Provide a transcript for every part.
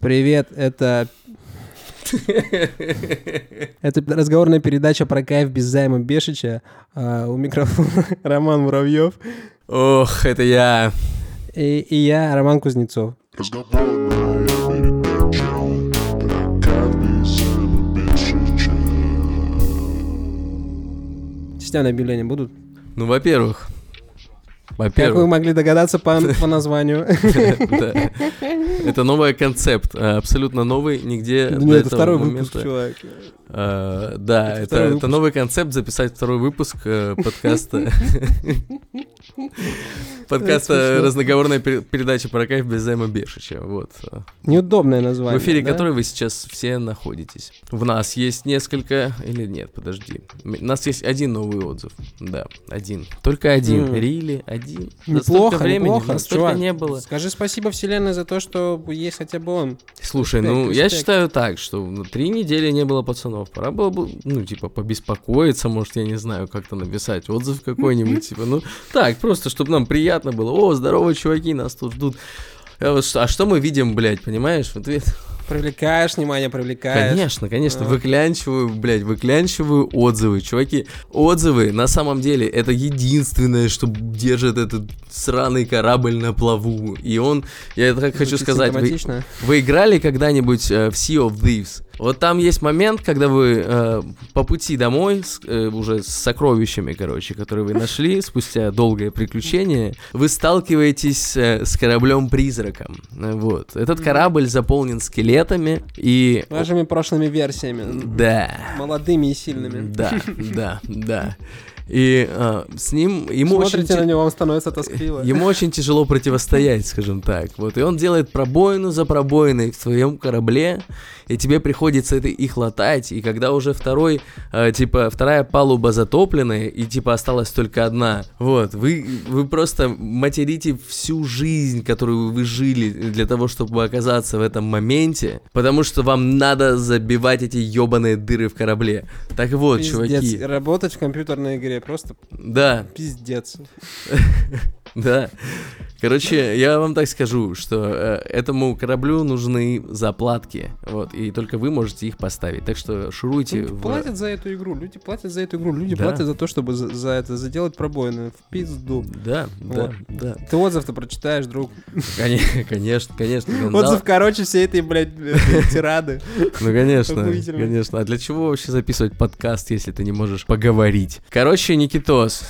Привет, это... Это разговорная передача про кайф без займа Бешича. А, у микрофона Роман Муравьев. Ох, это я. И, и я, Роман Кузнецов. Разговорная передача про кайф без займа Бешича. Стены объявления будут? Ну, во-первых. Как вы Во-первых. могли догадаться по, по названию? Это новый концепт, а, абсолютно новый, нигде Ну, до это этого момента. А, Да, Это новый концепт записать второй выпуск э, подкаста. Подкаста смешно. разноговорная пер- передача про кайф без займа Бешича. Вот. Неудобное В название. эфире да? которой вы сейчас все находитесь. В нас есть несколько... Или нет, подожди. У нас есть один новый отзыв. Да, один. Только один. М. Рили, один. Неплохо, времени неплохо. Чувак, не было. Скажи спасибо вселенной за то, что есть хотя бы он. Слушай, Респект, ну я считаю так, что три недели не было пацанов. Пора было бы, ну, типа, побеспокоиться, может, я не знаю, как-то написать отзыв какой-нибудь, типа, ну, так, просто, чтобы нам приятно было. О, здорово, чуваки, нас тут ждут. А вот что- мы видим, блядь, понимаешь? В ответ. Привлекаешь внимание, привлекаешь. Конечно, конечно, А. выклянчиваю, блядь, выклянчиваю отзывы. Чуваки, отзывы на самом деле это единственное, что держит этот сраный корабль на плаву. И он, я так хочу Звучит сказать, вы, вы играли когда-нибудь э, в Sea of Thieves? Вот там есть момент, когда вы э, по пути домой, с- э, уже с сокровищами, короче, которые вы нашли спустя долгое приключение, вы сталкиваетесь э, с кораблем-призраком. Вот. Этот корабль заполнен скелетами и... Вашими прошлыми версиями. Да. Молодыми и сильными. Да, да, да. И э, с ним ему очень, Смотрите ти- на него, вам становится тоскливо. ему очень тяжело противостоять, скажем так. Вот и он делает пробоину за пробоиной в своем корабле, и тебе приходится это их латать. И когда уже второй, э, типа вторая палуба затопленная, и типа осталась только одна, вот вы вы просто материте всю жизнь, которую вы жили для того, чтобы оказаться в этом моменте, потому что вам надо забивать эти ебаные дыры в корабле. Так вот, Пиздец. чуваки. Работать в компьютерной игре просто Да, пиздец. да. Короче, я вам так скажу, что э, этому кораблю нужны заплатки, вот, и только вы можете их поставить. Так что шуруйте. Ну, в- Платят за эту игру, люди платят за эту игру, люди Да. платят за то, чтобы за, за это заделать пробоины в пизду. Да, да, Вот. да. Ты отзыв-то прочитаешь, друг. Коне- Конечно, конечно. Гонзал- Отзыв короче всей этой, блядь, э, тирады. Ну, конечно, конечно. А для чего вообще записывать подкаст, если ты не можешь поговорить? Короче, Никитос,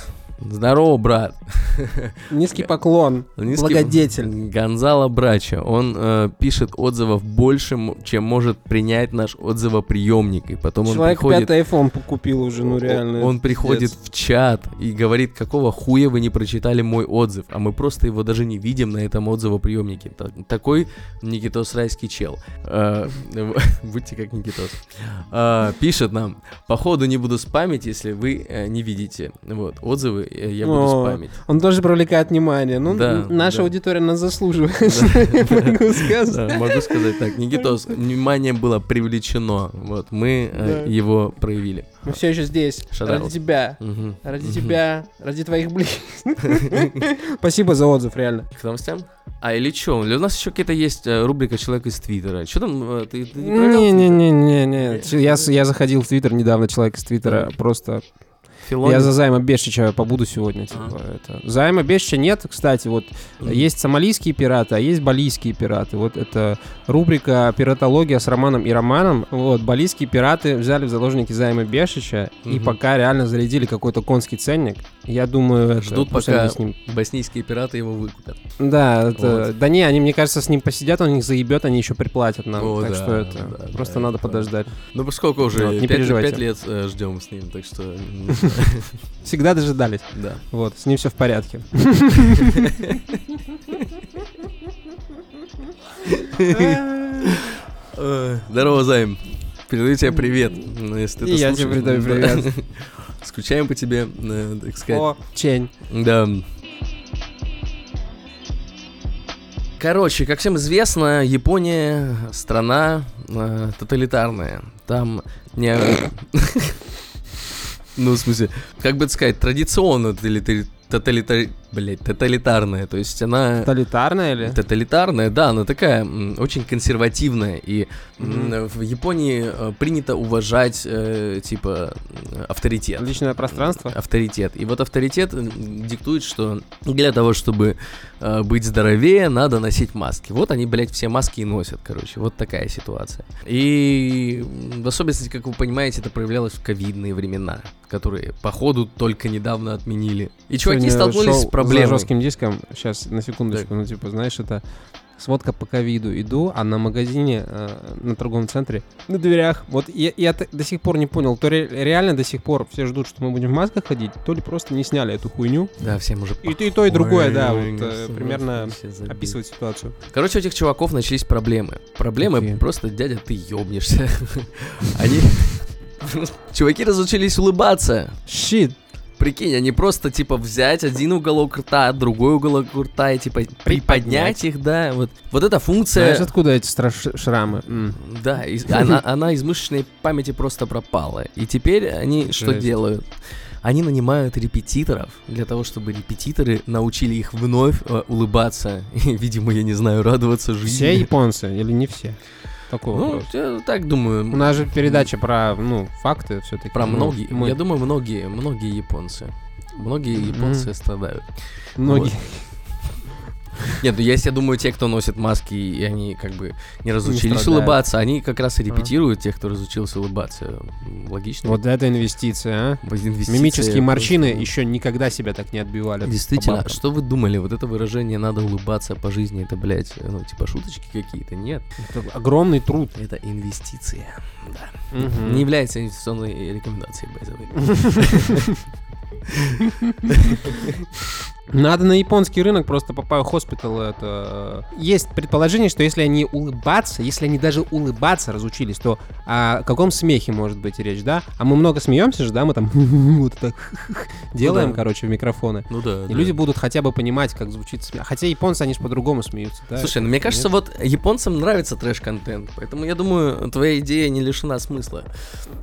здорово, брат. Низкий поклон, Низкий- благодетель. Гонзало Брача, он э, пишет отзывов больше, чем может принять наш отзывоприемник, и потом Человек он приходит... пятый iPhone купил уже, ну реально. Он приходит в чат и говорит, какого хуя вы не прочитали мой отзыв, а мы просто его даже не видим на этом отзывоприемнике. Такой Никитос райский чел. Э, Будьте как Никитос. Э, Пишет нам, походу не буду спамить, если вы э, не видите. Вот, отзывы э, я буду О, спамить. Он тоже привлекает внимание. Ну, Да, наша да. аудитория нас заслуживает. Могу сказать. Могу сказать так. Никитос, внимание было привлечено. Вот, мы э, его проявили. Мы все еще здесь. Ради тебя. Ради тебя. Ради твоих близких. Спасибо за отзыв, реально. К новостям? А, или что? У нас еще какая-то есть э, рубрика «Человек из Твиттера». Что там? э, Ты, ты не проверял Твиттер? Не-не-не-не. Я, с- я заходил в Твиттер недавно, человек из Твиттера. Просто Филонин? я за займа Бешича побуду сегодня. Типа, это. Займа Бешича нет, кстати. Вот Мгм. есть сомалийские пираты, а есть балийские пираты. Вот это рубрика «Пиратология» с Романом и Романом. Вот, балийские пираты взяли в заложники займа Бешича и Мгм. пока реально зарядили какой-то конский ценник. Я думаю, это, Ждут, пусть пока с ним боснийские пираты его выкупят. Да, это, Вот. да не, они, мне кажется, с ним посидят, он их заебет, они еще приплатят нам. О, так да, что это да, просто да, надо да. подождать. Ну, поскольку уже Вот, не пять, переживайте. пять лет э, ждем с ним, так что... Всегда дожидались. Да. Вот, с ним все в порядке. Э, Здорово, Займ. Передаю тебе привет. ну, Если ты я тебе передаю Да. привет. Скучаем по тебе, э, так сказать. О, Чень. Да. Короче, как всем известно, Япония страна э, тоталитарная. Там не... Ну, в смысле, как бы это сказать, традиционно тоталитари- тоталитари- блядь, тоталитарная. То есть она... Тоталитарная или? Тоталитарная, да, она такая м, очень консервативная. И м, в Японии э, принято уважать, э, типа, э, авторитет. Личное пространство? Авторитет. И вот авторитет диктует, что для того, чтобы э, быть здоровее, надо носить маски. Вот они, блядь, все маски и носят, короче. Вот такая ситуация. И в особенности, как вы понимаете, это проявлялось в ковидные времена, которые, походу, только недавно отменили. И чуваки Сегодня столкнулись шел с проблемой. За жестким диском. Сейчас, на секундочку. Ну, типа, знаешь, это сводка по ковиду. Иду, а на магазине, э, на торговом центре, на дверях. Вот я, я до сих пор не понял, то ре- реально до сих пор все ждут, что мы будем в масках ходить, то ли просто не сняли эту хуйню. Да, всем уже И, то- и то, и другое, да, Ой, вот э, примерно описывает ситуацию. Короче, у этих чуваков начались проблемы. Проблемы Какие? просто, дядя, ты ёбнешься. Они... Чуваки разучились улыбаться. Щит! Прикинь, они просто, типа, взять один уголок рта, другой уголок рта и, типа, приподнять их, да. Вот, вот эта функция... Знаешь, откуда эти страш- шрамы? М. Да, из- она, она из мышечной памяти просто пропала. И теперь они что Жесть. делают? Они нанимают репетиторов для того, чтобы репетиторы научили их вновь э, улыбаться. И, видимо, я не знаю, радоваться жизни. Все японцы или не все? Такой Ну, вопрос. я так думаю. У нас же передача про, ну, факты все-таки. Про многие. Мы, Я думаю, многие, многие японцы. Многие японцы страдают. многие. Нет, ну есть, я думаю, те, кто носит маски, и они как бы не разучились страдают. улыбаться, они как раз и репетируют тех, кто разучился улыбаться. Логично. Вот это инвестиция, а? Инвестиция Мимические морщины просто- еще никогда себя так не отбивали. Действительно, что вы думали? Вот это выражение «надо улыбаться по жизни» это, блядь, ну, типа шуточки какие-то? Нет, Это огромный труд. это инвестиция. Да. Мгм. Не является инвестиционной рекомендацией, by the way. Надо на японский рынок просто Папайо Хоспитал это... э, Есть предположение, что если они улыбаться, если они даже улыбаться разучились, то о каком смехе может быть речь, да? А мы много смеемся же, да? Мы там вот так делаем, да. короче, в микрофоны. Ну да. И люди будут хотя бы понимать, как звучит смех. Хотя японцы, они же по-другому смеются, да? Слушай, ну мне кажется, вот японцам нравится трэш-контент, поэтому я думаю, твоя идея не лишена смысла.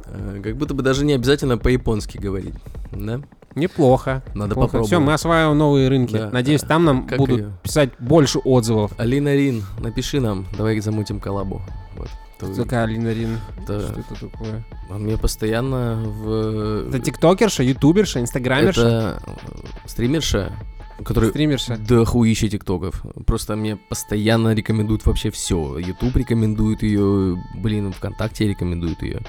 Э, Как будто бы даже не обязательно по-японски говорить, да? Неплохо. Надо Все, попробовать. мы осваиваем новые рынки. Да. Надеюсь, там нам Как будут её? писать больше отзывов. Алина Рин, напиши нам, давай замутим коллабу. Вот. То- Кто такая Алина Рин? Да. Что это такое? Он мне постоянно в... Это тиктокерша, ютуберша, инстаграмерша, Это э, стримерша, который стримерша. да хуище тиктоков. Просто мне постоянно рекомендуют вообще все. Ютуб рекомендует ее, блин, ВКонтакте рекомендует ее.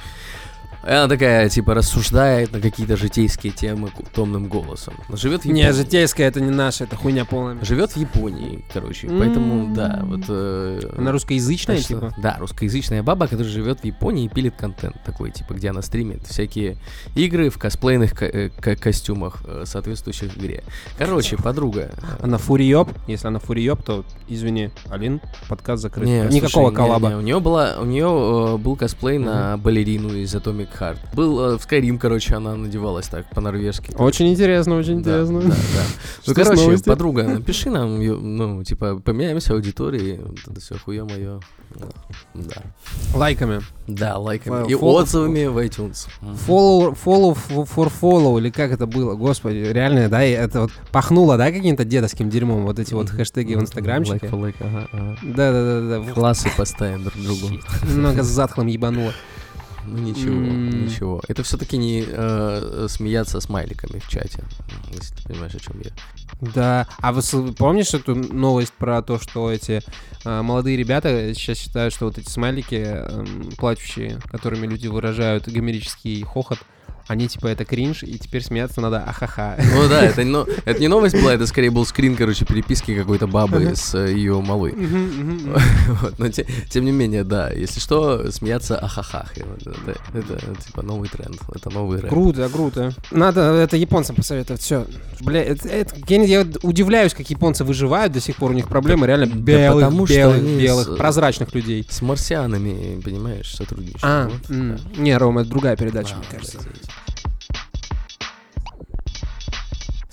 И Она такая, типа, рассуждает на какие-то житейские темы томным голосом. Живет в Японии. Не, житейская это не наша, это хуйня полная. Живет в Японии, короче. Поэтому, М. да, вот... э, Она русскоязычная, Значит, типа? Да, русскоязычная баба, которая живет в Японии и пилит контент такой, типа, где она стримит всякие игры в косплейных ко- э, ко- костюмах, э, соответствующих игре. Короче, подруга. э, Она фуриёб. Если она фуриёб, то, извини, Алин, подкаст закрыт. Не, Никакого слушай, не, коллаба. не, у нее была, у нее был косплей на балерину из Atomic Heart. Был э, в Skyrim, короче, она надевалась так по-норвежски. Очень интересно, очень Да, интересно. да, да. Ну, короче, новости? подруга, напиши нам, ну, типа, поменяемся аудиторией, вот это все хуе мое. Да. Лайками. Да, лайками. Фо- И follow- отзывами в iTunes. Follow, follow for follow, или как это было? Господи, реально, да, это вот пахнуло, да, каким-то дедовским дерьмом, вот эти вот хэштеги в инстаграмчике? Лайк, лайк, ага, ага. Да-да-да-да. Классы поставим друг другу. Немного затхлым ебануло. Ну ничего, М. ничего. Это все-таки не э, смеяться смайликами в чате, если ты понимаешь, о чем я. Да. А вы помнишь эту новость про то, что эти а, молодые ребята сейчас считают, что вот эти смайлики эм, плачущие, которыми люди выражают гомерический хохот, они типа это кринж, и теперь смеяться надо ахаха. Ну да, это, но, это не новость была, это скорее был скрин, короче, переписки какой-то бабы с э, ее малой. Вот, но те- тем не менее, да, если что, смеяться ахахах. Это, это, это, типа новый тренд, это новый рэп. Круто, круто. Надо это японцам посоветовать. Все. Бля, это, это- я, я удивляюсь, как японцы выживают до сих пор. У них проблемы реально Да белых, потому белых, белых, с- прозрачных людей. С марсианами, понимаешь, сотрудничают. А, Вот, да. не, Рома, это другая передача, А, мне кажется. извините.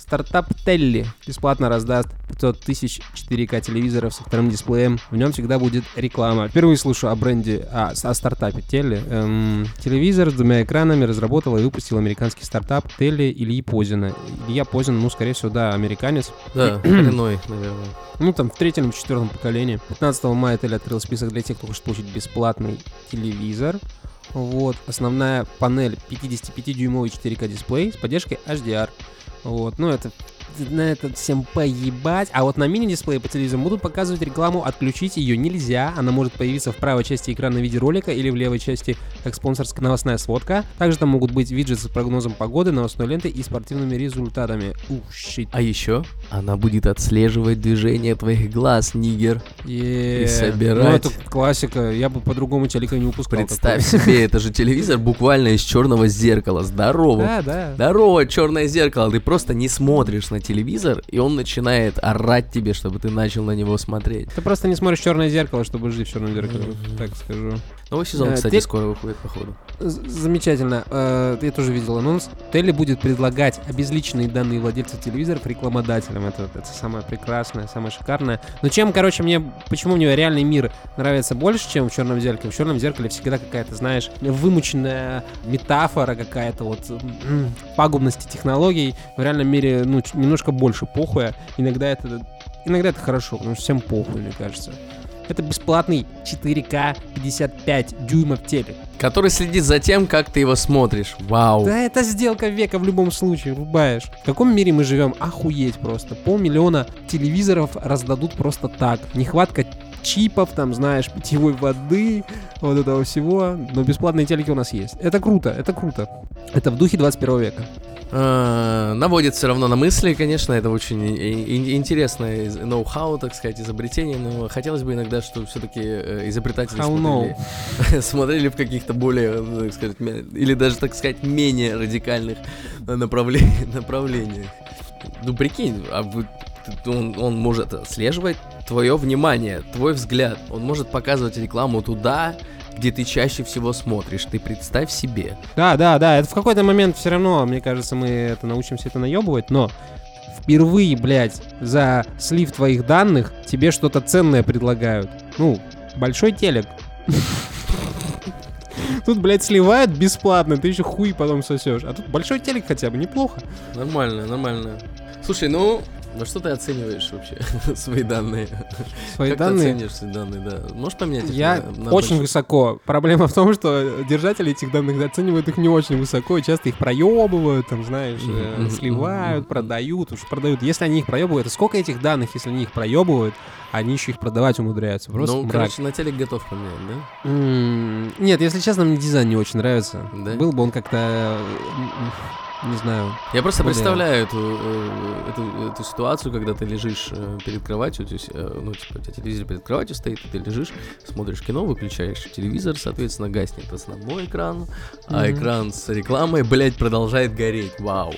Стартап Телли бесплатно раздаст 500 тысяч 4К телевизоров со вторым дисплеем. В нем всегда будет реклама. Впервые слышу о бренде, а, о стартапе Телли. Эм, телевизор с двумя экранами разработал и выпустил американский стартап Телли Ильи Позина. Илья Позин, ну, скорее всего, да, американец. Да, коренной, наверное. Ну, там, в третьем или четвертом поколении. 15 мая Телли открыл список для тех, кто хочет получить бесплатный телевизор. Вот, основная панель 55-дюймовый 4К дисплей с поддержкой HDR. Вот, ну это на это всем поебать. А вот на мини-дисплее по телевизору будут показывать рекламу, отключить ее нельзя. Она может появиться в правой части экрана в виде ролика или в левой части как спонсорская новостная сводка. Также там могут быть виджеты с прогнозом погоды, новостной лентой и спортивными результатами. Ух, щит. А еще она будет отслеживать движение твоих глаз, нигер. Е, собирать. Ну, это классика. Я бы по-другому телека не выпускал. Представь такое. себе, это же телевизор буквально из черного зеркала. Здорово. Да, да. Здорово, черное зеркало. Ты просто не смотришь на телевизор, и он начинает орать тебе, чтобы ты начал на него смотреть. Ты просто не смотришь черное зеркало, чтобы жить в черном зеркале. Так скажу. Новый сезон, Э, кстати, те- скоро выходит, походу. Замечательно. Э, Я тоже видел анонс. Телли будет предлагать обезличенные данные владельцев телевизоров рекламодателям. Это, это самое прекрасное, самое шикарное. Но чем, короче, мне, почему мне реальный мир нравится больше, чем в черном зеркале? В черном зеркале всегда какая-то, знаешь, вымученная метафора какая-то вот пагубности технологий. В реальном мире, ну, немножко больше похуя. Иногда это, иногда это хорошо, потому что всем похуй, мне кажется. Это бесплатный 4К 55 дюймов телек. Который следит за тем, как ты его смотришь. Вау. Да это сделка века в любом случае, рубаешь. В каком мире мы живем? Охуеть просто. Полмиллиона телевизоров раздадут просто так. Нехватка чипов, там, знаешь, питьевой воды, вот этого всего. Но бесплатные телеки у нас есть. Это круто, это круто. Это в духе 21 века. А, наводит все равно на мысли, конечно, это очень интересное ноу-хау, так сказать, изобретение, но хотелось бы иногда, чтобы все-таки изобретатели How смотрели, смотрели в каких-то более, ну, так сказать, или даже, так сказать, менее радикальных э, направле- направлениях. Ну, прикинь, а вы- он, он может отслеживать твое внимание, твой взгляд, он может показывать рекламу туда, где ты чаще всего смотришь, ты представь себе. Да, да, да, это в какой-то момент все равно, мне кажется, мы это научимся это наебывать, но впервые, блядь, за слив твоих данных тебе что-то ценное предлагают. Ну, большой телек. Тут, блядь, сливают бесплатно, ты еще хуй потом сосешь. А тут большой телек хотя бы, неплохо. Нормально, нормально. Слушай, ну, на что ты оцениваешь вообще свои данные? Свои как данные. ты оцениваешь свои данные, да? Можешь поменять их Я на- на очень больше? высоко. Проблема в том, что держатели этих данных оценивают их не очень высоко, и часто их проебывают, там, знаешь, э, мгм, сливают, мгм. продают, уж продают. Если они их проебывают, сколько этих данных, если они их проебывают, они еще их продавать умудряются. Просто Ну, мрак. короче, на телек готов поменять, да? М, Нет, если честно, мне дизайн не очень нравится. Да? Был бы он как-то, м, не знаю. Я просто Более- представляю эту, э, эту, эту ситуацию, когда ты лежишь э, перед кроватью, то есть, э, ну, типа, у тебя телевизор перед кроватью стоит, и ты лежишь, смотришь кино, выключаешь телевизор, соответственно, гаснет основной экран, а Мгм. экран с рекламой, блядь, продолжает гореть. Вау.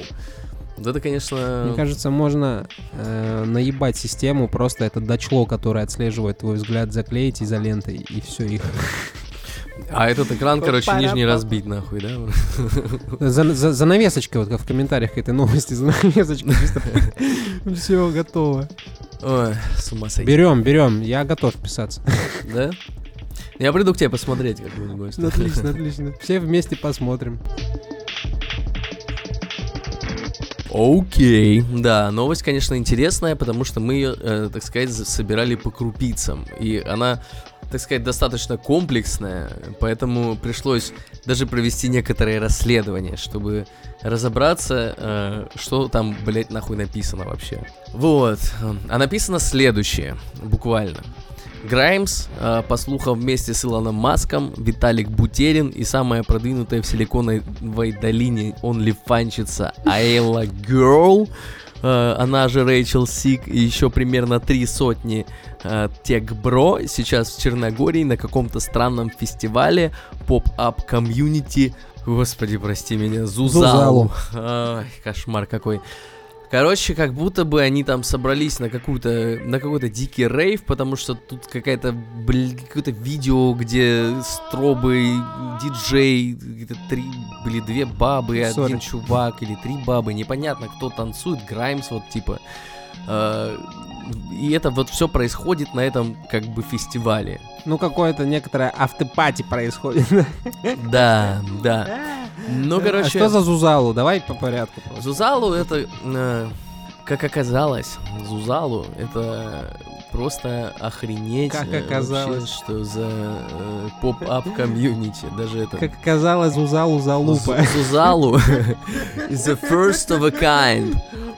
Вот это, конечно... Мне кажется, можно э, наебать систему, просто это дочло, которое отслеживает твой взгляд, заклеить изолентой, и все, их А этот экран, короче, нижний разбить, нахуй, да? За, за- занавесочкой, вот как в комментариях к этой новости, занавесочкой. Все, готово. Ой, с ума сойти. Берем, берем, я готов писаться. Да? Я приду к тебе посмотреть как-нибудь. Ну, Отлично, отлично. Все вместе посмотрим. Окей. Да, новость, конечно, интересная, потому что мы ее, э, так сказать, за- собирали по крупицам. И она, так сказать, достаточно комплексная, поэтому пришлось даже провести некоторые расследования, чтобы разобраться, э, что там, блядь, нахуй написано вообще. Вот. А написано следующее, буквально. Граймс, э, по слухам, вместе с Илоном Маском, Виталик Бутерин и самая продвинутая в силиконовой долине онлифанщица Айла Герл, она же Рэйчел Сик и еще примерно три сотни э, tech bro сейчас в Черногории на каком-то странном фестивале pop-up community Господи, прости меня, Zuzalu. Zuzalu. Ай, кошмар какой. Короче, как будто бы они там собрались на какую-то на какой-то дикий рейв, потому что тут какая-то блин, какое-то видео, где стробы, диджей, где-то три, были две бабы, и один чувак или три бабы, непонятно, кто танцует, Граймс вот типа. Э, И это вот все происходит на этом как бы фестивале. Ну, какое-то некоторое автопати происходит. Да, да. Ну, А короче, что за Зузалу? Давай по порядку просто. Зузалу это, э, как оказалось, Зузалу это просто охренеть. Как э, оказалось. вообще, что за э, поп-ап комьюнити, даже это. Как оказалось, Зузалу залупа. Зу- Зузалу is the first of a kind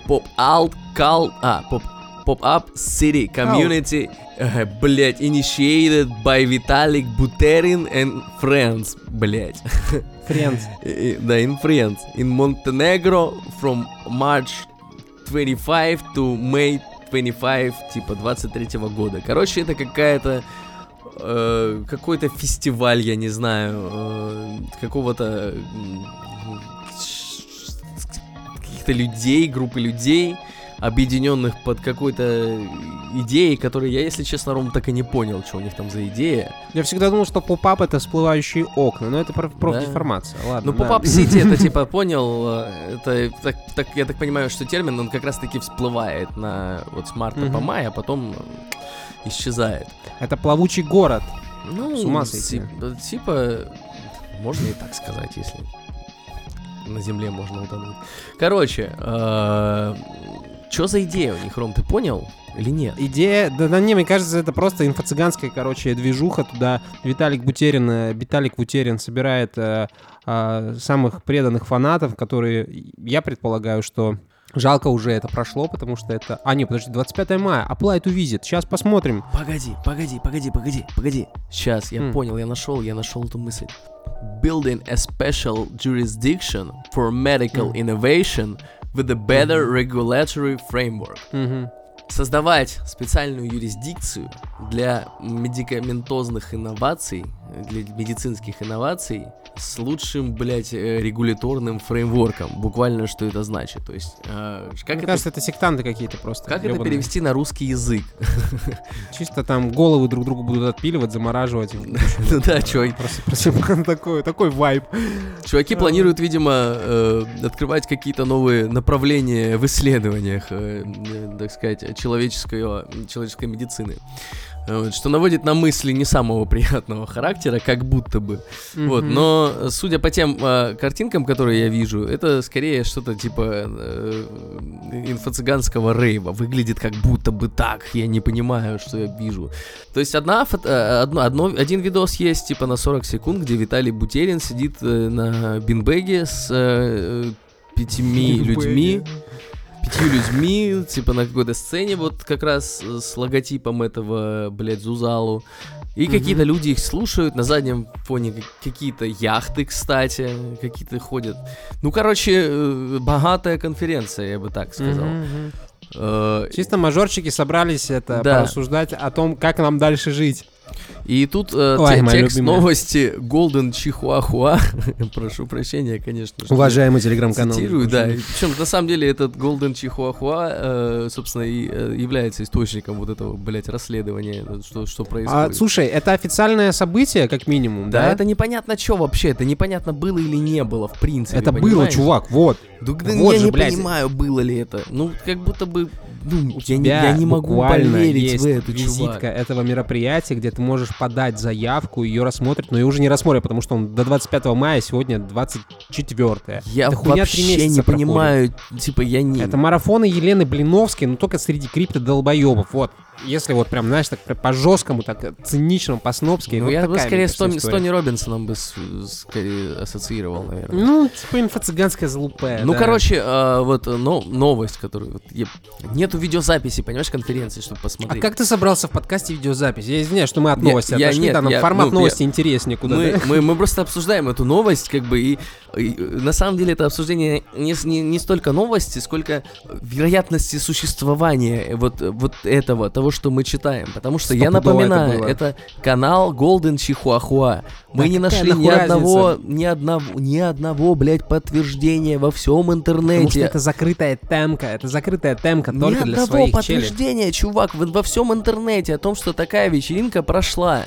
pop-out cult, а, pop pop-up city community, э, блять, initiated by Vitalik Buterin and friends, блять. И- Да, in friends. In Montenegro from March 25 to May 25, типа 23 года. Короче, это какая-то э, какой-то фестиваль, я не знаю, э, какого-то каких-то людей, группы людей, объединенных под какой-то идеей, которую я, если честно, Ром, так и не понял, что у них там за идея. Я всегда думал, что pop-up это всплывающие окна, но это про- Да. профдеформация. Ладно. Ну, да. pop-up city это типа понял, э, это так, так- я так понимаю, что термин он как раз-таки всплывает на вот с марта по Мгм. май, а потом э, исчезает. Это плавучий город. Ну, С ума сойти. э, типа, можно и так сказать, если на земле можно утонуть. Короче, что за идея у них, Ром, ты понял или нет? Идея, да, да не, мне кажется, это просто инфо-цыганская, короче, движуха. Туда Виталик Бутерин, э, Виталик Бутерин собирает э, а, самых преданных фанатов, которые, я предполагаю, что жалко уже это прошло, потому что это... А, не, подожди, 25 мая, apply to visit. Сейчас посмотрим. Погоди, погоди, погоди, погоди, погоди. Сейчас, я М. понял, я нашел, я нашел эту мысль. Building a special jurisdiction for medical М. innovation with a better regulatory framework. Мгм. Создавать специальную юрисдикцию для медикаментозных инноваций, для медицинских инноваций с лучшим, блядь, э, регуляторным фреймворком. Буквально, что это значит. То есть, э, как, Мне это, кажется, это сектанты какие-то просто. как это ёбаные. перевести на русский язык? Чисто там головы друг другу будут отпиливать, замораживать. Да, чувак, Просто, просто такой, такой вайб. Чуваки планируют, видимо, э, открывать какие-то новые направления в исследованиях, э, э, так сказать, человеческого, человеческой медицины. Э, вот, Что наводит на мысли не самого приятного характера, как будто бы. Вот, Мгм. но э, судя по тем э, картинкам, которые я вижу, это скорее что-то типа э, инфо-цыганского рейва. Выглядит как будто бы так. Я не понимаю, что я вижу. То есть одна фото- э, одно, одно, один видос есть типа на 40 секунд, где Виталий Бутерин сидит э, на бинбеге с э, пятьми людьми пятью людьми, типа на какой-то сцене, вот как раз э, с логотипом этого, блядь, Зузалу. И какие-то люди их слушают, на заднем фоне как- какие-то яхты, кстати, какие-то ходят. Ну, короче, э, богатая конференция, я бы так сказал. Э, Чисто мажорчики собрались это Да. порассуждать о том, как нам дальше жить. И тут э, Ой, те- текст любимая. новости Golden Чихуахуа. Прошу прощения, конечно. Уважаемый телеграм-канал. Цитирую, да. Причем на самом деле этот Golden Чихуахуа, э, собственно, и э, является источником вот этого, блядь, расследования, э, что, что А, происходит. слушай, это официальное событие, как минимум, да, да? это непонятно что вообще, это непонятно было или не было, в принципе. Это было, понимаешь? чувак, вот. Да Вот я же, не блядь. понимаю, было ли это. Ну, как будто бы, ну, У я, не, тебя я не могу поверить есть в это, визитка чувак. этого мероприятия, где ты можешь подать заявку, ее рассмотрят, но ее уже не рассмотрят, потому что он до 25 мая, сегодня 24 Я три вообще не проходит. понимаю, типа, я не... Это марафоны Елены Блиновской, но только среди крипто-долбоебов. Вот. Если вот прям, знаешь, так по жесткому, так циничному, по-снобски. Ну, вот я бы скорее с Тони, с. Тони Робинсоном бы с- скорее ассоциировал, наверное. Ну, типа инфо-цыганская залупая. Ну, да. короче, а, вот э, но, новость, которую... вот я- нет нету видеозаписи, понимаешь, конференции, чтобы А посмотреть. как ты собрался в подкасте видеозапись? Я извиняюсь, что мы от Я- новости я отошли, нет, да, нам я- формат ну, новости я- интереснее куда мы, мы, мы просто обсуждаем эту новость, как бы, и, и, на самом деле это обсуждение не, не, не столько новости, сколько вероятности существования вот, вот этого, того, что мы читаем. Потому что я это напоминаю, было. это, канал Golden Чихуахуа. Мы Да не нашли ни одного, ни одного, ни одного, блядь, подтверждения во всем Потому что интернете. это закрытая темка, это закрытая темка только Ни для одного своих подтверждения, чувак, вот во всем интернете о том, что такая вечеринка прошла.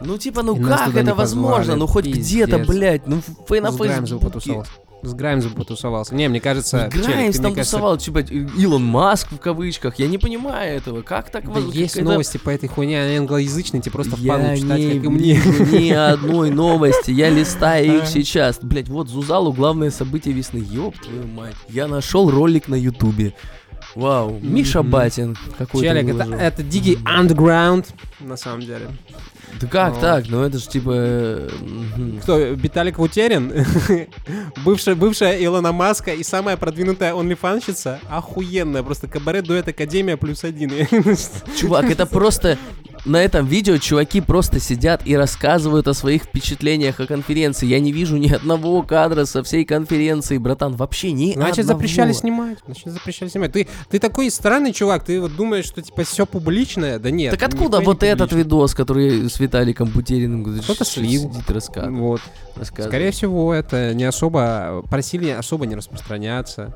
Ну, типа, ну И как это возможно? позвали, Ну, хоть где-то, блядь, ну, фей на С Граймсом Фейсбуке. потусовался. С Граймсом потусовался. Не, мне кажется, Челик, Граймс ты, там кажется, тусовал, типа, Илон Маск в кавычках. Я не понимаю этого. Как так Да воз- есть это- новости по этой хуйне, они англоязычные, тебе просто Я впадло читать, не как и мне. ни одной новости, я листаю их сейчас. Блять, вот Зузалу главное событие весны. Ёб твою мать. Я нашел ролик на Ютубе. Вау, Миша. Батин какой-то Челик, это, это Диги Underground, на самом деле. Да как Ну. так? Ну это же типа... Кто, Виталик Вутерин? бывшая, бывшая Илона Маска и самая продвинутая онлифанщица? Охуенная, просто кабарет дуэт Академия плюс один. Чувак, это просто... На этом видео чуваки просто сидят и рассказывают о своих впечатлениях о конференции. Я не вижу ни одного кадра со всей конференции, братан. Вообще ни Значит, одного. запрещали снимать. Значит, запрещали снимать. Ты, ты такой странный чувак, ты вот думаешь, что типа все публичное? Да нет. Так откуда нихуя не вот этот видос, который с Виталиком Бутериным Кто-то слил. сидит рассказывает? Вот. рассказывает? Скорее всего, это не особо... Просили особо не распространяться.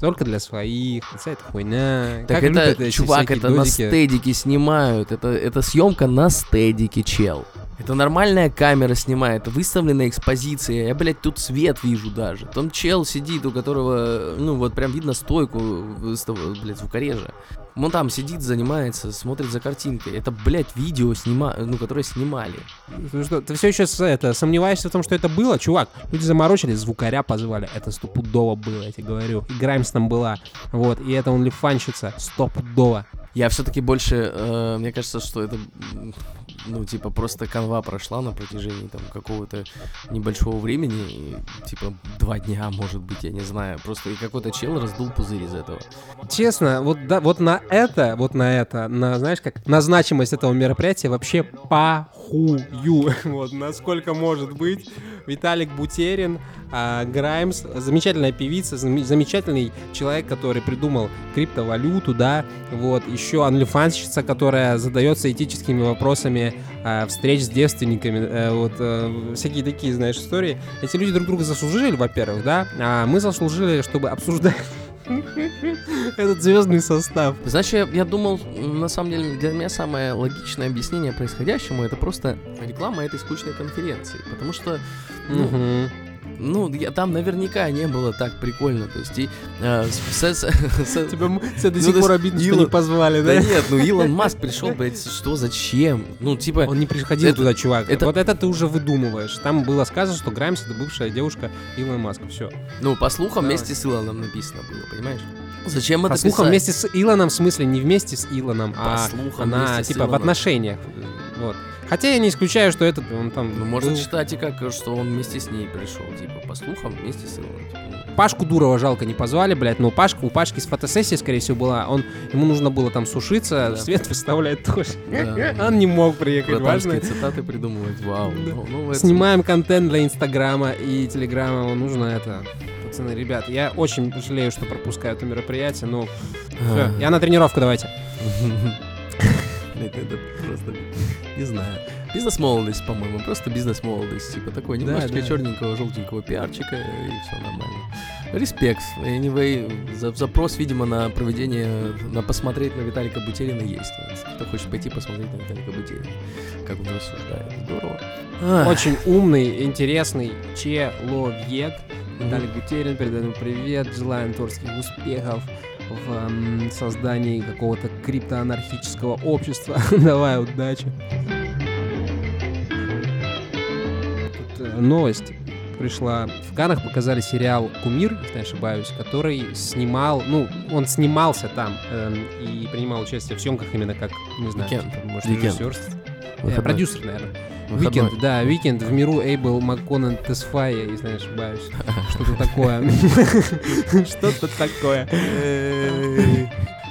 Только для своих. Вся эта хуйня. Так Как это, любят чувак, это на стедике снимают. Это, это съемка на стедике, чел. Это нормальная камера снимает, выставленная экспозиция. Я, блядь, тут свет вижу даже. Там чел сидит, у которого, ну, вот прям видно стойку, блядь, звукорежа. Он там сидит, занимается, смотрит за картинкой. Это, блядь, видео, снима... ну, которое снимали. Ты, что, ты все еще это, сомневаешься в том, что это было? Чувак, люди заморочились, звукаря позвали. Это стопудово было, я тебе говорю. И Граймс там была. Вот, и это онлифанщица. Стопудово. Я все-таки больше, э, мне кажется, что это, ну, типа, просто канва прошла на протяжении там какого-то небольшого времени, и, типа, два дня, может быть, я не знаю. Просто и какой-то чел раздул пузырь из этого. Честно, вот, да, вот на это, вот на это, на, знаешь, как на значимость этого мероприятия вообще похую. Вот, насколько может быть. Виталик Бутерин, а, Граймс, замечательная певица, зам- замечательный человек, который придумал криптовалюту, да, вот, еще анлифанщица, которая задается этическими вопросами а, встреч с девственниками, э, вот, э, всякие такие, знаешь, истории. Эти люди друг друга заслужили, во-первых, да, а мы заслужили, чтобы обсуждать этот звездный состав. Знаешь, я, я думал, на самом деле, для меня самое логичное объяснение происходящему это просто реклама этой скучной конференции. Потому что, ну, Мгм. Ну я, там наверняка не было так прикольно. То есть, и, э, с- с- с- Тебя тебя до Ну, сих то пор обидно, что Илон- не позвали, Да да? нет, ну Илон Маск пришел, блядь, что, зачем? Ну, типа, Он не приходил Это- туда, чувак. это- Вот это ты уже выдумываешь. Там было сказано, что Граймс это бывшая девушка Илона Маска. Все. ну, по слухам, Давай. вместе с Илоном написано было, понимаешь? Зачем По это слухам, писать? вместе с Илоном, в смысле, не вместе с Илоном, По а слухам, она, типа, в отношениях. Вот. Хотя я не исключаю, что этот, он там... Ну, можно был- считать и как, что он вместе с ней пришел, типа, по слухам, вместе с Илоном. типа, ну. Пашку Дурова жалко не позвали, блядь, но Пашка, у Пашки с фотосессии, скорее всего, была, он, ему нужно было там сушиться, Да. свет выставлять тоже. Да. Он не мог приехать, важно. цитаты придумывать, вау. Да. Ну, ну, это- Снимаем контент для Инстаграма и Телеграма, нужно это. Пацаны, ребят, я очень жалею, что пропускаю это мероприятие, но все, А. я на тренировку, давайте. Это просто, не знаю. Бизнес-молодость, по-моему, просто бизнес-молодость. Типа такой Да, немножечко да. черненького, желтенького пиарчика, и все нормально. Респект. Anyway, за- запрос, видимо, на проведение, на посмотреть на Виталика Бутерина есть. Кто хочет пойти посмотреть на Виталика Бутерина, как он рассуждает. Здорово. Ах. Очень умный, интересный человек. Виталий Гутерин, передаем привет, желаем творческих успехов в создании какого-то криптоанархического общества. Давай, удачи. Тут э, новость пришла. В Каннах показали сериал «Кумир», если не ошибаюсь, который снимал, ну, он снимался там эм, и принимал участие в съемках именно как, не знаю, типа, может, режиссер, э, продюсер, наверное. Выходной. Викенд, да, Викенд в миру Эйбл Макконен Тесфайе, если не ошибаюсь. Что-то такое. Что-то такое.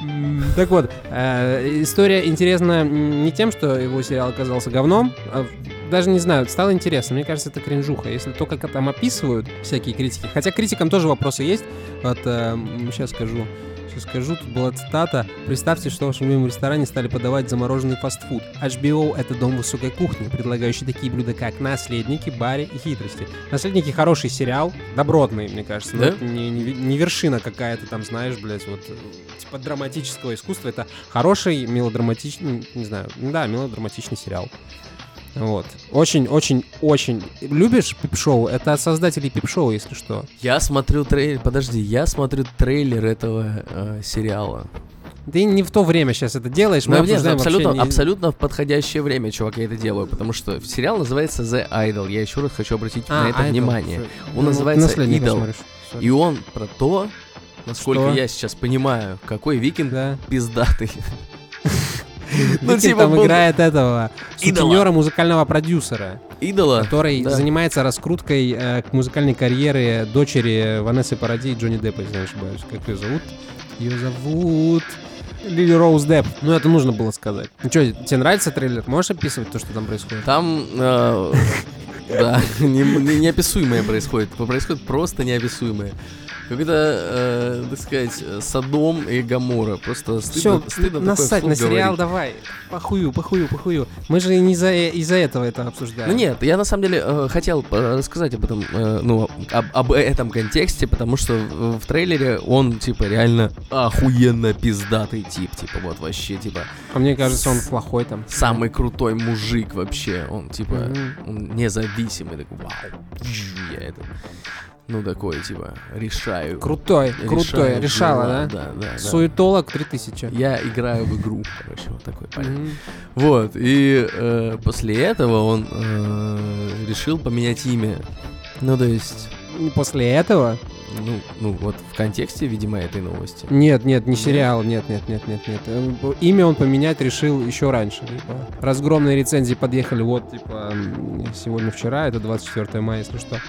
М, Так вот, э, история интересна не тем, что его сериал оказался говном, а даже не знаю, стало интересно. Мне кажется, это кринжуха. Если то, как там описывают всякие критики. Хотя критикам тоже вопросы есть. Вот сейчас скажу. Сейчас скажу, тут была цитата. Представьте, что в вашем любимом ресторане стали подавать замороженный фастфуд. HBO — это дом высокой кухни, предлагающий такие блюда, как «Наследники», «Барри» и «Хитрости». «Наследники» — хороший сериал, добротный, мне кажется. но Да? не, не- не вершина какая-то там, знаешь, блядь, вот типа драматического искусства. Это хороший мелодраматичный, не знаю, да, мелодраматичный сериал. Вот. Очень, очень, очень. Любишь пип-шоу? Это от создателей пип-шоу, если что. Я смотрю трейлер, подожди, я смотрю трейлер этого э, сериала. Ты не в то время сейчас это делаешь, мы нет, абсолютно, не- абсолютно в подходящее время, чувак, я это делаю, потому что сериал называется The Idol. Я еще раз хочу обратить А, на это Idol. внимание. Он Ну, называется Idol. И он про то, насколько Что? я сейчас понимаю, какой викинг Да. пиздатый. Ну, типа, там был- играет этого сутенера музыкального продюсера, Идола. который да. занимается раскруткой э, к музыкальной карьеры дочери Ванессы Паради и Джонни Деппа, если не ошибаюсь. Как ее зовут? Ее зовут... Лили Роуз Депп. Ну, это нужно было сказать. Ну что, тебе нравится трейлер? Можешь описывать то, что там происходит? Там, э, да, не- не- неописуемое происходит. Происходит просто неописуемое. Какой-то, э, так сказать, э, Содом и Гамора. Просто стыдно, стыдно такое насать на сериал, говорить. давай. Похую, похую, похую. Мы же не за, из-за этого это обсуждаем. Ну нет, я на самом деле э, хотел э, рассказать об этом, э, ну, об, об этом контексте, потому что в, в трейлере он, типа, реально охуенно пиздатый тип, типа, вот вообще, типа, А мне кажется, он плохой там. самый крутой мужик вообще, он, типа, Мгм. он независимый, такой, вау, я это, ну, такой, типа, решаю. Крутой, крутой. решаю Решала, дела, да? Да, да. Суетолог 3000. Я играю в игру, короче, вот такой парень. Мгм. Вот, и э, после этого он э, решил поменять имя. Ну, то есть, После этого? ну, ну, вот в контексте, видимо, этой новости. Нет, нет, не сериал, нет, нет, нет, нет, нет. Э, Имя он поменять решил еще раньше. Типа. Разгромные рецензии подъехали вот, типа, сегодня-вчера, это 24 мая, если что.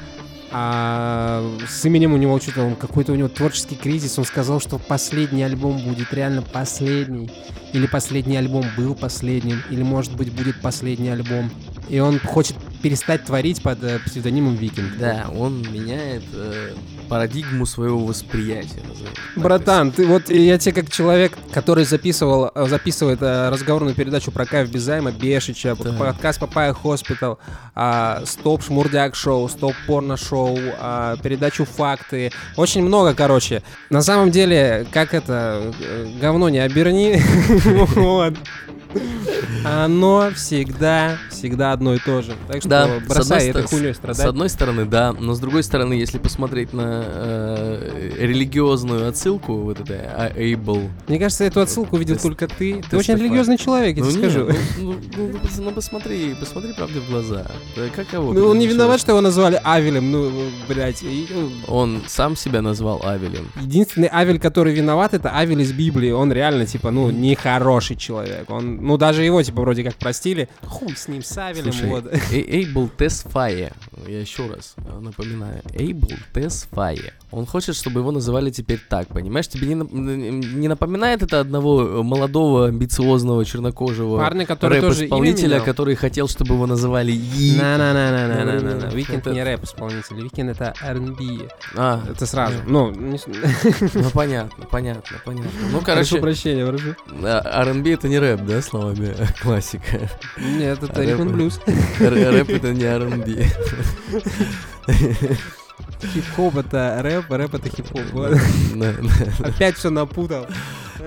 А с именем у него что-то, он какой-то у него творческий кризис. Он сказал, что последний альбом будет реально последний. Или последний альбом был последним. Или, может быть, будет последний альбом. И он хочет перестать творить под э, псевдонимом Викенд. Да, он меняет э, парадигму своего восприятия. назовем. Братан, ты вот я тебе как человек, который записывал, э, записывает э, разговорную передачу про кайф без займа, Бешича, Так. подкаст Papaya Hospital, а, Стоп Шмурдяк Шоу, Стоп Порно Шоу, а, передачу Факты. Очень много, короче. На самом деле, как это, э, говно не оберни. Оно всегда, всегда одно и то же. Так что Да, с бросай этой ст- хуйней С страдать. одной стороны, да, но с другой стороны, если посмотреть на э, религиозную отсылку, вот это а, Able. Мне кажется, эту отсылку видел только ты. Ты очень религиозный человек, я Ну, тебе скажу. ну, ну, ну, пос- посмотри, посмотри правде в глаза. Как его? Ну, он не виноват, что его назвали Авелем, ну, блядь. Он сам себя назвал Авелем. Единственный Авель, который виноват, это Авель из Библии. Он реально, типа, ну, нехороший человек. Он, ну, даже его, типа, вроде как простили. Хуй с ним, с Авелем, Слушай, вот. э- Эйбл Тесфайе, я еще раз э, напоминаю, Эйбл Тесфайе. Он хочет, чтобы его называли теперь так, понимаешь? Тебе не, не напоминает это одного э, молодого, амбициозного, чернокожего Парня, который рэп-исполнителя, который хотел, чтобы его называли И... На-на-на-на-на-на-на. Викенд Это- не рэп-исполнитель. Викенд это R&B. А, Это сразу. Ну, не ну понятно, понятно, понятно. Ну, прошу короче, прощения, прошу. а, R&B это не рэп, да, словами классика? Нет, это Рэп. ритм блюз. Рэп это не R&B. Хип-хоп это рэп, рэп это хип-хоп. Опять все напутал.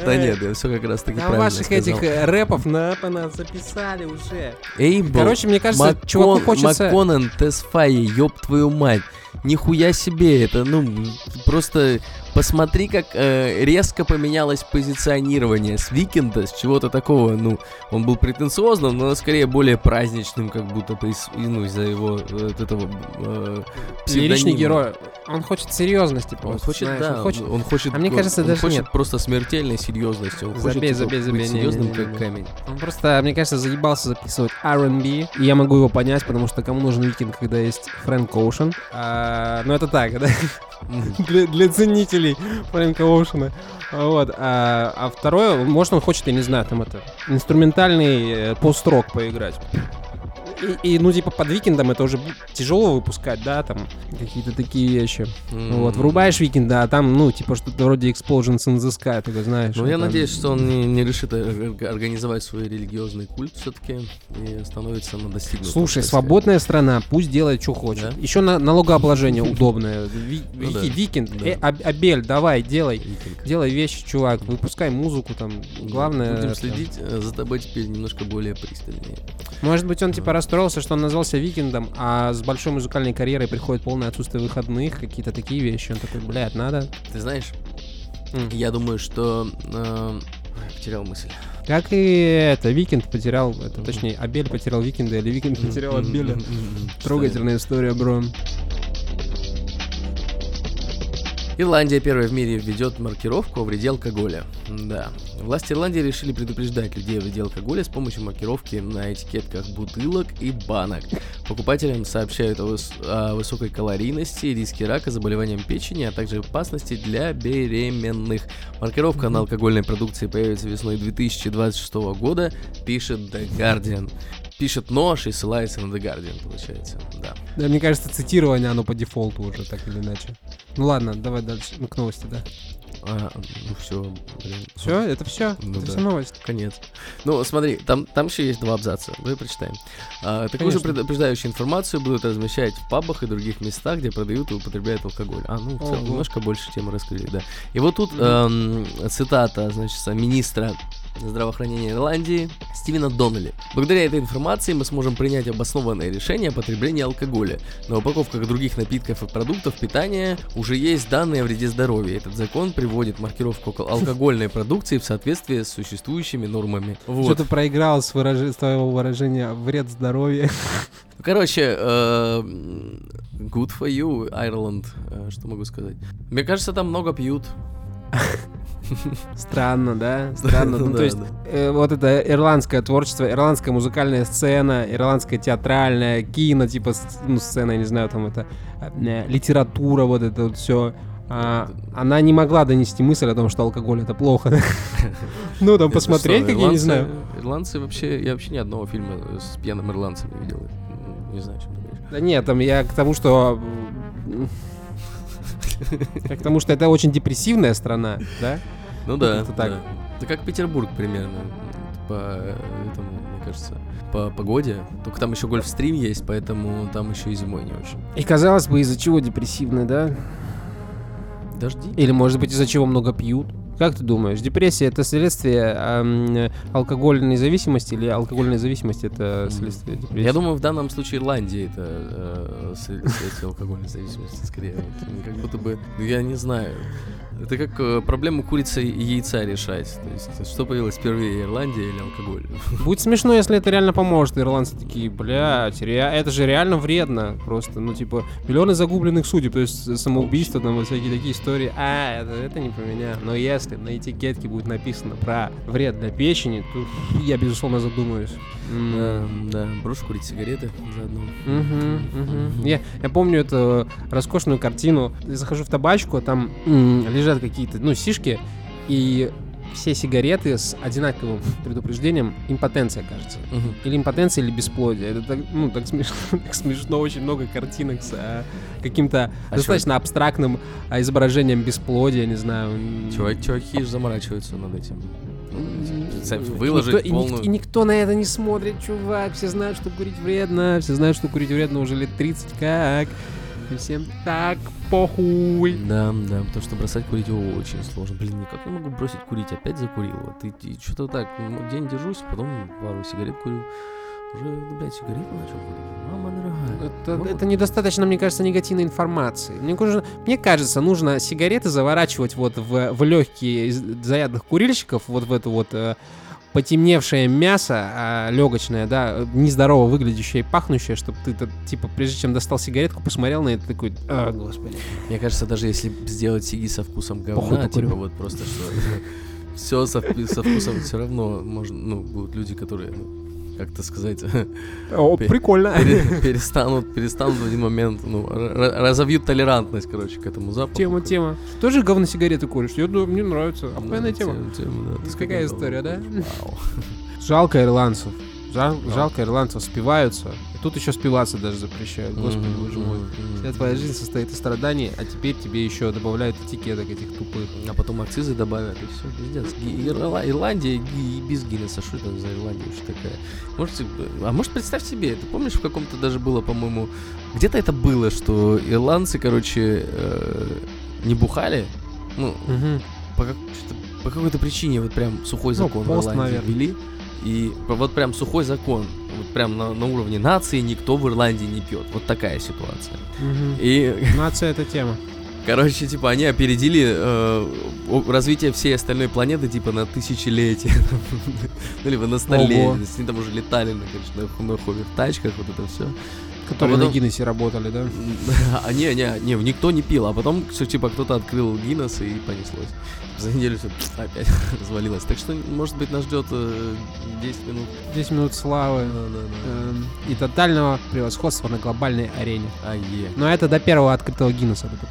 Да нет, я все как раз таки правильно ваших этих э, рэпов на, нас записали уже. Эйбл, Короче, мне кажется, чуваку хочется... Макконен, Тесфайе, ёб твою мать. Нихуя себе, это, ну, просто посмотри, как э, резко поменялось позиционирование с Викенда, с чего-то такого, ну, он был претенциозным, но скорее более праздничным, как будто бы, из- ну, из-за его э, вот этого э, Лиричный псевдонима. герой. Он хочет серьезности Он просто, хочет, знаешь, да, он хочет... он хочет, А мне он- кажется, он даже хочет нет. просто смертельной серьезности, он хочет Забей, типа, забей, забей, быть не, серьезным, не, не, как не. камень. Он просто, мне кажется, заебался записывать R&B. И я могу его понять, потому что кому нужен Викенд, когда есть Фрэнк Оушен. А, ну это так, да? для, для ценителей Фрэнка Оушена. Вот. А, а второе, может, он хочет, я не знаю, там это, инструментальный э, пост-рок поиграть. И, и, ну, типа, под Викендом это уже тяжело выпускать, да, там, какие-то такие вещи. М. Вот, врубаешь Викенда, а там, ну, типа, что-то вроде Explosions in the Sky, такой, знаешь. Ну, я там- надеюсь, что он не, не решит организовать свой религиозный культ все-таки и остановится на достигнутом. Слушай, свободная страна, пусть делает, что хочет. Да? Еще на, налогообложение удобное. Ви- Ну Вики- да. Викенд, Да. э, Аб- Абель, давай, делай. Викенд. Делай вещи, чувак, выпускай музыку там. Главное... Будем следить э, за тобой теперь немножко более пристальнее. Может быть, он типа расстроился, что он назвался Викендом, а с большой музыкальной карьерой приходит полное отсутствие выходных, какие-то такие вещи. Он такой, блядь, надо. Ты знаешь, М. я думаю, что... э, потерял мысль. Как и это, Викинд потерял, это, точнее, Абель потерял Викинда, или Викинд потерял Абеля. Трогательная история, бро. Ирландия первая в мире введет маркировку о вреде алкоголя. Да. Власти Ирландии решили предупреждать людей о вреде алкоголя с помощью маркировки на этикетках бутылок и банок. Покупателям сообщают о, выс- о высокой калорийности, риске рака, заболеваниям печени, а также опасности для беременных. Маркировка на алкогольной продукции появится весной 2026 года, пишет The Guardian. Пишет нож и ссылается на The Guardian, получается. Да. Да, мне кажется, цитирование, оно по дефолту уже, так или иначе. Ну ладно, давай дальше, ну, к новости, да. А, ну все, блин. Все, это все? Ну это да. вся новость. Конец. Ну, смотри, там, там еще есть два абзаца. Давай прочитаем. А, такую же предупреждающую информацию будут размещать в пабах и других местах, где продают и употребляют алкоголь. А, ну, в целом, Ого. немножко больше темы раскрыли, да. И вот тут эм, цитата, значит, министра здравоохранения Ирландии Стивена Доннелли. Благодаря этой информации мы сможем принять обоснованное решение о потреблении алкоголя. На упаковках других напитков и продуктов питания уже есть данные о вреде здоровья. Этот закон приводит маркировку алко- алкогольной продукции в соответствии с существующими нормами. Вот. Что-то проиграл с, выраж- с твоего выражения «вред здоровья». Короче, э, good for you, Ireland. Э, Что могу сказать? Мне кажется, там много пьют. Странно, да? Странно. Ну, то есть, э, вот это ирландское творчество, ирландская музыкальная сцена, ирландская театральная, кино, типа, ну, сцена, я не знаю, там это, э, литература, вот это вот все. она не могла донести мысль о том, что алкоголь это плохо. Ну, там посмотреть, что, как я не знаю. Ирландцы вообще... Я вообще ни одного фильма с пьяным ирландцем не видел. Не знаю, о чем ты говоришь. Да нет, там я к тому, что... м, Я к тому, что это очень депрессивная страна, да? Ну да, как-то так. да. Это как Петербург примерно. По этому, мне кажется, по погоде. Только там еще гольфстрим есть, поэтому там еще и зимой не очень. И казалось бы, из-за чего депрессивная, да? Дожди. Или, может быть, из-за чего много пьют? Как ты думаешь, депрессия это следствие эм, алкогольной зависимости или алкогольная зависимость это следствие депрессии? Я думаю, в данном случае Ирландия это э, след- следствие алкогольной зависимости скорее. Как будто бы, ну, я не знаю. Это как э, проблему курицы и яйца решать. То есть, что появилось первее, Ирландия или алкоголь? Будет смешно, если это реально поможет. Ирландцы такие, блядь, ре- это же реально вредно. Просто, ну, типа, миллионы загубленных судеб, то есть самоубийство, там, вот всякие такие истории. А, это, это не про меня. Но если на этикетке будет написано про вред для печени, то я, безусловно, задумаюсь. Да, да, брошу курить сигареты заодно. Я, я помню эту роскошную картину. Я захожу в табачку, а там м, лежат какие-то, ну, сишки, и все сигареты с одинаковым предупреждением импотенция, кажется. Мгм. Или импотенция, или бесплодие. Это так, ну, так смешно, так смешно, очень много картинок с а, каким-то А достаточно абстрактным а, изображением бесплодия, не знаю. Чувак, чуваки же заморачиваются над этим. И Выложить никто- и, ник- полную... и никто на это не смотрит, чувак. Все знают, что курить вредно. Все знают, что курить вредно уже лет 30 как. И всем так похуй. Да, да, потому что бросать курить очень сложно. Блин, никак не могу бросить курить, опять закурил. Вот и, и что-то так, ну, день держусь, потом пару сигарет курю. Уже, блядь, сигареты начал курить. Мама дорогая. Это, Ну, это недостаточно, мне кажется, негативной информации. Мне, кажется- мне кажется, нужно сигареты заворачивать вот в, в легкие из зарядных курильщиков, вот в эту вот э, потемневшее мясо, а, легочное, да, нездорово выглядящее и пахнущее, чтобы ты, то типа, прежде чем достал сигаретку, посмотрел на это такой, а, господи. Мне кажется, даже если сделать сиги со вкусом говна, типа вот просто что... Все со, со вкусом все равно можно, ну, будут люди, которые ну, как-то сказать, О, прикольно. пере- перестанут, перестанут в один момент, ну, разовьют толерантность, короче, к этому запаху. Тема, тема. Тоже говносигареты куришь? Я думаю, мне нравится. Да, Охуенная тема. Какая история, да? Жалко ирландцев. Жалко ирландцев спиваются. Тут еще спиваться даже запрещают. Господи, Мгм, боже мой. Вся твоя жизнь состоит из страданий, а теперь тебе еще добавляют этикеток этих тупых. А потом акцизы добавят, и все, пиздец. Ирландия и без Гиннесса, что это за Ирландия вообще такая? Можете, а может представь себе, ты помнишь, в каком-то даже было, по-моему, где-то это было, что ирландцы, короче, э, не бухали, ну, по, как- по какой-то причине вот прям сухой Ну, закон пост, в Ирландии ввели, и вот прям сухой закон, вот прям на, на уровне нации никто в Ирландии не пьет, вот такая ситуация. Мгм. И Нация это тема. Короче, типа, они опередили э, развитие всей остальной планеты, типа, на тысячелетие. Ну, либо на столетие. Они там уже летали, на, конечно, на, на ховер тачках, вот это все. Которые потом- на Гиннессе работали, да? А не, не, не, никто не пил. А потом, все, типа, кто-то открыл Гиннес и понеслось. За неделю все опять развалилось. Так что, может быть, нас ждет э, 10 минут. 10 минут славы Да-да-да. эм, и тотального превосходства на глобальной арене. А е. Но это до первого открытого это.